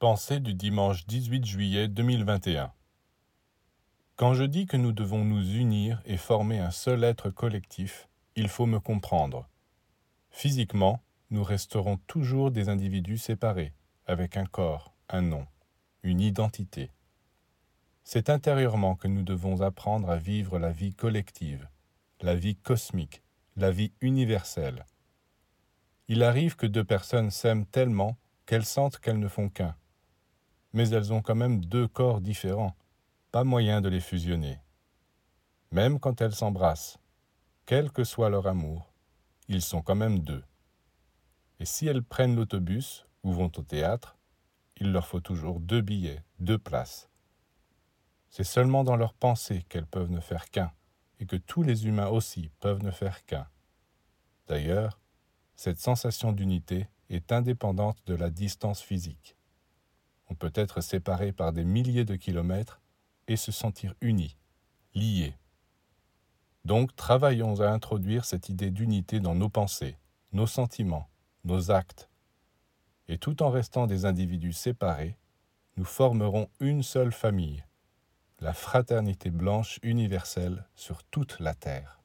Pensée du dimanche 18 juillet 2021 Quand je dis que nous devons nous unir et former un seul être collectif, il faut me comprendre. Physiquement, nous resterons toujours des individus séparés, avec un corps, un nom, une identité. C'est intérieurement que nous devons apprendre à vivre la vie collective, la vie cosmique, la vie universelle. Il arrive que deux personnes s'aiment tellement qu'elles sentent qu'elles ne font qu'un mais elles ont quand même deux corps différents, pas moyen de les fusionner. Même quand elles s'embrassent, quel que soit leur amour, ils sont quand même deux. Et si elles prennent l'autobus ou vont au théâtre, il leur faut toujours deux billets, deux places. C'est seulement dans leur pensée qu'elles peuvent ne faire qu'un, et que tous les humains aussi peuvent ne faire qu'un. D'ailleurs, cette sensation d'unité est indépendante de la distance physique. On peut être séparé par des milliers de kilomètres et se sentir unis, liés. Donc travaillons à introduire cette idée d'unité dans nos pensées, nos sentiments, nos actes. Et tout en restant des individus séparés, nous formerons une seule famille, la fraternité blanche universelle sur toute la terre.